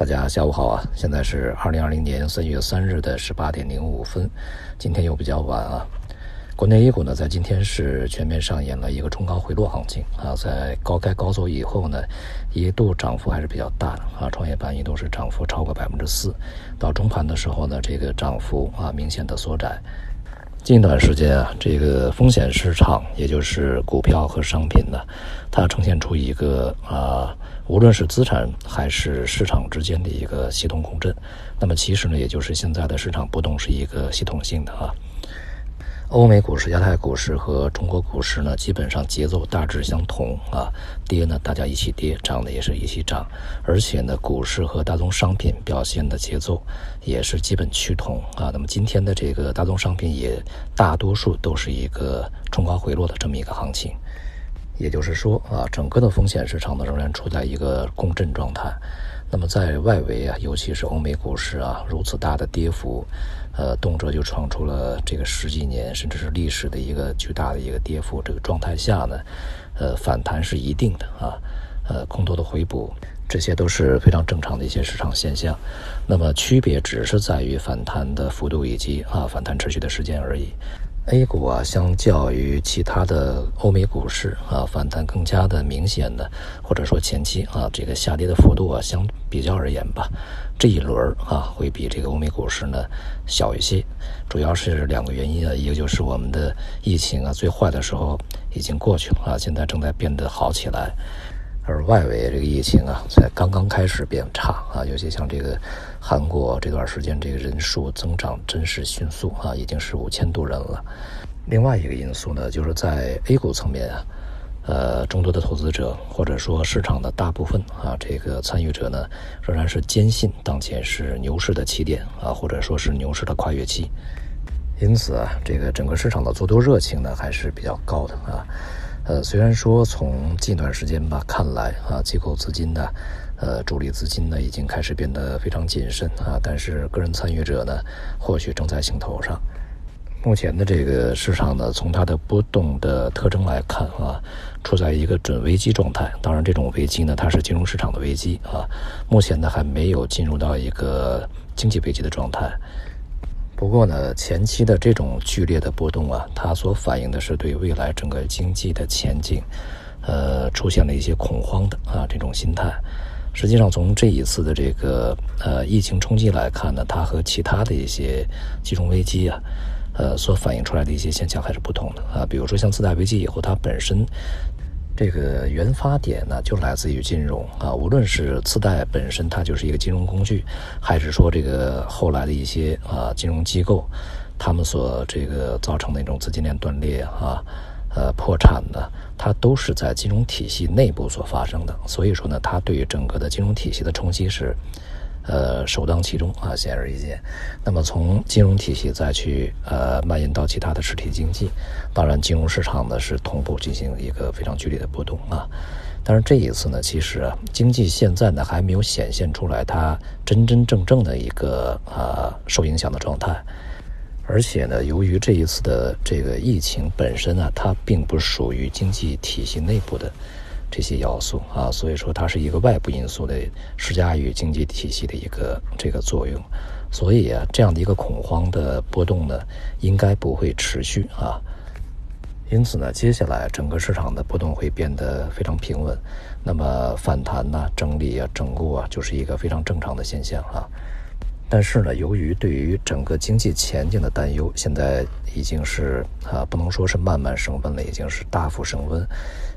大家下午好啊！现在是二零二零年三月三日的十八点零五分，今天又比较晚啊。国内 A 股呢，在今天是全面上演了一个冲高回落行情啊，在高开高走以后呢，一度涨幅还是比较大的啊，创业板一度是涨幅超过百分之四，到中盘的时候呢，这个涨幅啊明显的缩窄。近一段时间啊，这个风险市场，也就是股票和商品呢，它呈现出一个啊，无论是资产还是市场之间的一个系统共振。那么其实呢，也就是现在的市场波动是一个系统性的啊。欧美股市、亚太股市和中国股市呢，基本上节奏大致相同啊。跌呢，大家一起跌；涨的也是一起涨。而且呢，股市和大宗商品表现的节奏也是基本趋同啊。那么今天的这个大宗商品也大多数都是一个冲高回落的这么一个行情。也就是说啊，整个的风险市场呢，仍然处在一个共振状态。那么在外围啊，尤其是欧美股市啊，如此大的跌幅。呃，动辄就创出了这个十几年甚至是历史的一个巨大的一个跌幅，这个状态下呢，呃，反弹是一定的啊，呃，空头的回补，这些都是非常正常的一些市场现象。那么区别只是在于反弹的幅度以及啊反弹持续的时间而已。A 股啊，相较于其他的欧美股市啊，反弹更加的明显的，或者说前期啊，这个下跌的幅度啊，相比较而言吧，这一轮啊，会比这个欧美股市呢小一些。主要是两个原因啊，一个就是我们的疫情啊，最坏的时候已经过去了啊，现在正在变得好起来。而外围这个疫情啊，才刚刚开始变差啊，尤其像这个韩国这段时间，这个人数增长真是迅速啊，已经是五千多人了。另外一个因素呢，就是在 A 股层面啊，呃，众多的投资者或者说市场的大部分啊，这个参与者呢，仍然是坚信当前是牛市的起点啊，或者说是牛市的跨越期。因此啊，这个整个市场的做多热情呢，还是比较高的啊。呃，虽然说从近段时间吧看来啊，机构资金呢，呃，主力资金呢已经开始变得非常谨慎啊，但是个人参与者呢，或许正在兴头上。目前的这个市场呢，从它的波动的特征来看啊，处在一个准危机状态。当然，这种危机呢，它是金融市场的危机啊，目前呢还没有进入到一个经济危机的状态。不过呢，前期的这种剧烈的波动啊，它所反映的是对未来整个经济的前景，呃，出现了一些恐慌的啊这种心态。实际上，从这一次的这个呃疫情冲击来看呢，它和其他的一些金融危机啊，呃，所反映出来的一些现象还是不同的啊。比如说，像次贷危机以后，它本身。这个原发点呢，就来自于金融啊，无论是次贷本身，它就是一个金融工具，还是说这个后来的一些啊金融机构，他们所这个造成的一种资金链断裂啊，呃破产的，它都是在金融体系内部所发生的。所以说呢，它对于整个的金融体系的冲击是。呃，首当其冲啊，显而易见。那么从金融体系再去呃蔓延到其他的实体经济，当然金融市场呢是同步进行一个非常剧烈的波动啊。但是这一次呢，其实经济现在呢还没有显现出来它真真正正的一个啊受影响的状态，而且呢，由于这一次的这个疫情本身啊，它并不属于经济体系内部的。这些要素啊，所以说它是一个外部因素的施加于经济体系的一个这个作用，所以啊，这样的一个恐慌的波动呢，应该不会持续啊。因此呢，接下来整个市场的波动会变得非常平稳，那么反弹呢、整理啊、整固啊，就是一个非常正常的现象啊。但是呢，由于对于整个经济前景的担忧，现在已经是啊，不能说是慢慢升温了，已经是大幅升温。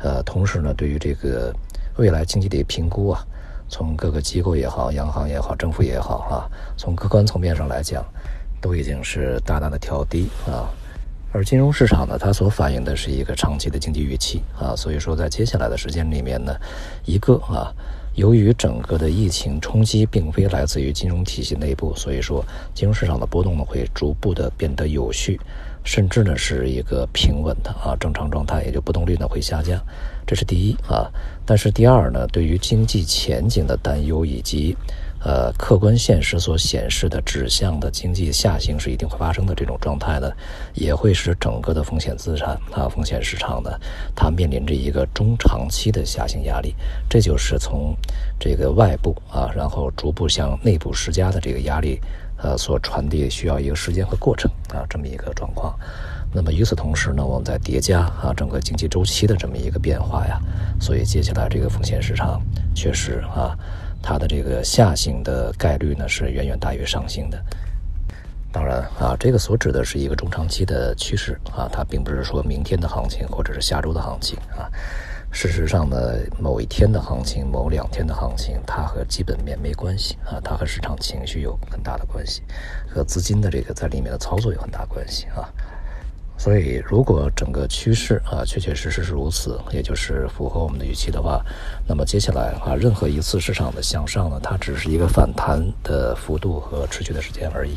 呃，同时呢，对于这个未来经济的评估啊，从各个机构也好，央行也好，政府也好啊，从客观层面上来讲，都已经是大大的调低啊。而金融市场呢，它所反映的是一个长期的经济预期啊，所以说在接下来的时间里面呢，一个啊。由于整个的疫情冲击并非来自于金融体系内部，所以说金融市场的波动呢会逐步的变得有序，甚至呢是一个平稳的啊正常状态，也就波动率呢会下降，这是第一啊。但是第二呢，对于经济前景的担忧以及呃，客观现实所显示的指向的经济下行是一定会发生的这种状态呢，也会使整个的风险资产啊、风险市场呢，它面临着一个中长期的下行压力。这就是从这个外部啊，然后逐步向内部施加的这个压力，呃，所传递需要一个时间和过程啊，这么一个状况。那么与此同时呢，我们在叠加啊整个经济周期的这么一个变化呀，所以接下来这个风险市场确实啊。它的这个下行的概率呢是远远大于上行的。当然啊，这个所指的是一个中长期的趋势啊，它并不是说明天的行情或者是下周的行情啊。事实上呢，某一天的行情、某两天的行情，它和基本面没关系啊，它和市场情绪有很大的关系，和资金的这个在里面的操作有很大关系啊。所以，如果整个趋势啊确确实实是如此，也就是符合我们的预期的话，那么接下来啊，任何一次市场的向上呢，它只是一个反弹的幅度和持续的时间而已。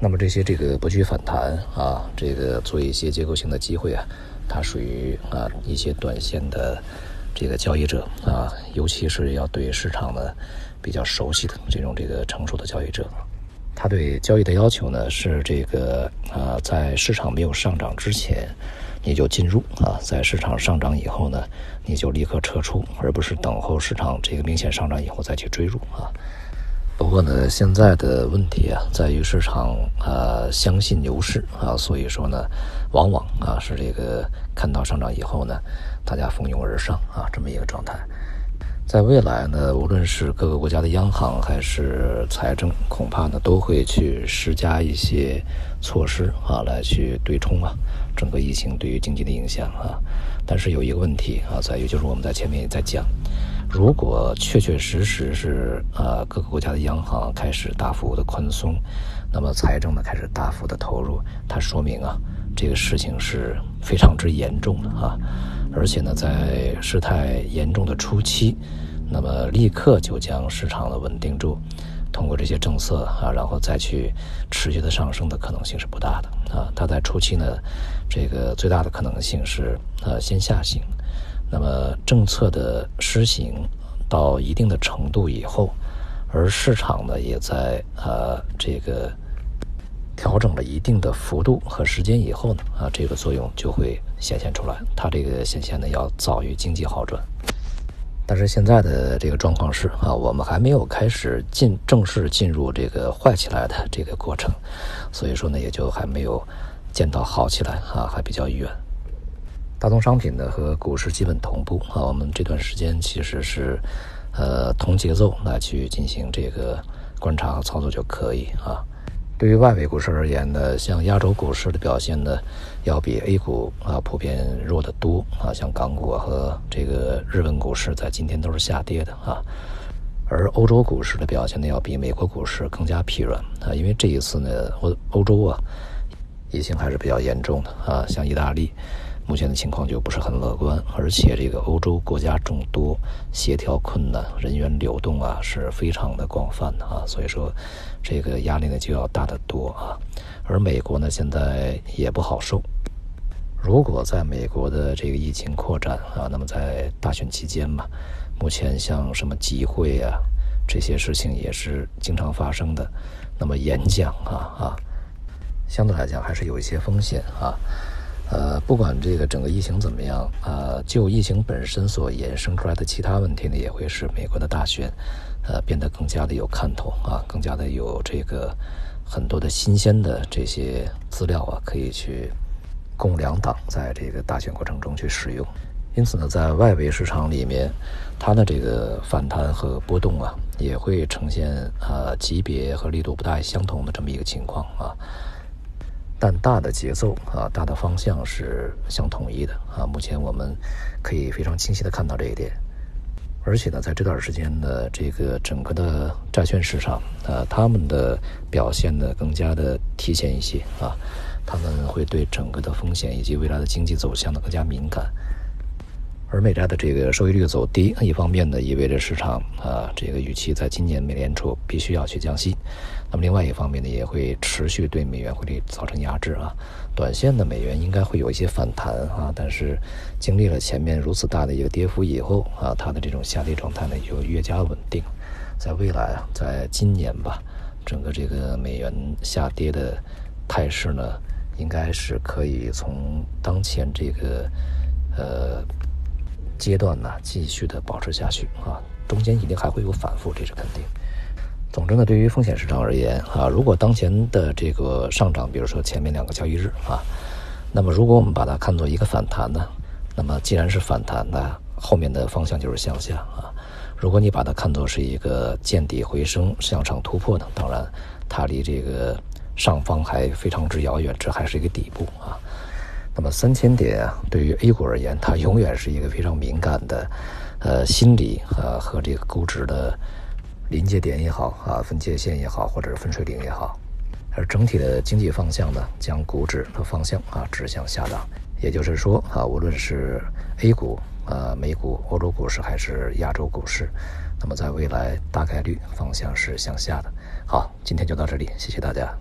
那么这些这个不惧反弹啊，这个做一些结构性的机会啊，它属于啊一些短线的这个交易者啊，尤其是要对市场呢比较熟悉的这种这个成熟的交易者。他对交易的要求呢是这个啊，在市场没有上涨之前，你就进入啊，在市场上涨以后呢，你就立刻撤出，而不是等候市场这个明显上涨以后再去追入啊。不过呢，现在的问题啊，在于市场啊相信牛市啊，所以说呢，往往啊是这个看到上涨以后呢，大家蜂拥而上啊，这么一个状态。在未来呢，无论是各个国家的央行还是财政，恐怕呢都会去施加一些措施啊，来去对冲啊整个疫情对于经济的影响啊。但是有一个问题啊，在于就是我们在前面也在讲，如果确确实实是啊各个国家的央行开始大幅的宽松，那么财政呢开始大幅的投入，它说明啊这个事情是非常之严重的啊。而且呢，在事态严重的初期，那么立刻就将市场的稳定住，通过这些政策啊，然后再去持续的上升的可能性是不大的啊。它在初期呢，这个最大的可能性是呃先下行，那么政策的施行到一定的程度以后，而市场呢也在呃这个。调整了一定的幅度和时间以后呢，啊，这个作用就会显现出来。它这个显现呢要早于经济好转。但是现在的这个状况是啊，我们还没有开始进正式进入这个坏起来的这个过程，所以说呢，也就还没有见到好起来啊，还比较远。大宗商品呢和股市基本同步啊，我们这段时间其实是呃同节奏来去进行这个观察和操作就可以啊。对于外围股市而言呢，像亚洲股市的表现呢，要比 A 股啊普遍弱得多啊。像港股和这个日本股市在今天都是下跌的啊。而欧洲股市的表现呢，要比美国股市更加疲软啊。因为这一次呢，欧欧洲啊，疫情还是比较严重的啊。像意大利。目前的情况就不是很乐观，而且这个欧洲国家众多，协调困难，人员流动啊是非常的广泛的啊，所以说这个压力呢就要大得多啊。而美国呢现在也不好受，如果在美国的这个疫情扩展啊，那么在大选期间嘛，目前像什么集会啊这些事情也是经常发生的，那么演讲啊啊，相对来讲还是有一些风险啊。呃，不管这个整个疫情怎么样，呃，就疫情本身所衍生出来的其他问题呢，也会使美国的大选，呃，变得更加的有看头啊，更加的有这个很多的新鲜的这些资料啊，可以去供两党在这个大选过程中去使用。因此呢，在外围市场里面，它的这个反弹和波动啊，也会呈现呃级别和力度不大相同的这么一个情况啊。但大的节奏啊，大的方向是相统一的啊。目前我们可以非常清晰的看到这一点，而且呢，在这段时间的这个整个的债券市场啊，他们的表现呢更加的提前一些啊，他们会对整个的风险以及未来的经济走向呢更加敏感。而美债的这个收益率走低，一方面呢意味着市场啊这个预期在今年美联储必须要去降息，那么另外一方面呢也会持续对美元汇率造成压制啊。短线的美元应该会有一些反弹啊，但是经历了前面如此大的一个跌幅以后啊，它的这种下跌状态呢就越加稳定。在未来啊，在今年吧，整个这个美元下跌的态势呢，应该是可以从当前这个呃阶段呢继续的保持下去啊，中间一定还会有反复，这是肯定。总之呢，对于风险市场而言啊，如果当前的这个上涨，比如说前面两个交易日啊，那么如果我们把它看作一个反弹呢，那么既然是反弹，那后面的方向就是向下啊。如果你把它看作是一个见底回升、向上突破呢，当然它离这个上方还非常之遥远，这还是一个底部啊。那么三千点啊，对于 A 股而言，它永远是一个非常敏感的呃心理啊和这个估值的临界点也好啊，分界线也好，或者是分水岭也好。而整体的经济方向呢，将股指的方向啊指向下档，也就是说啊，无论是 A 股。呃，美股、欧洲股市还是亚洲股市，那么在未来大概率方向是向下的。好，今天就到这里，谢谢大家。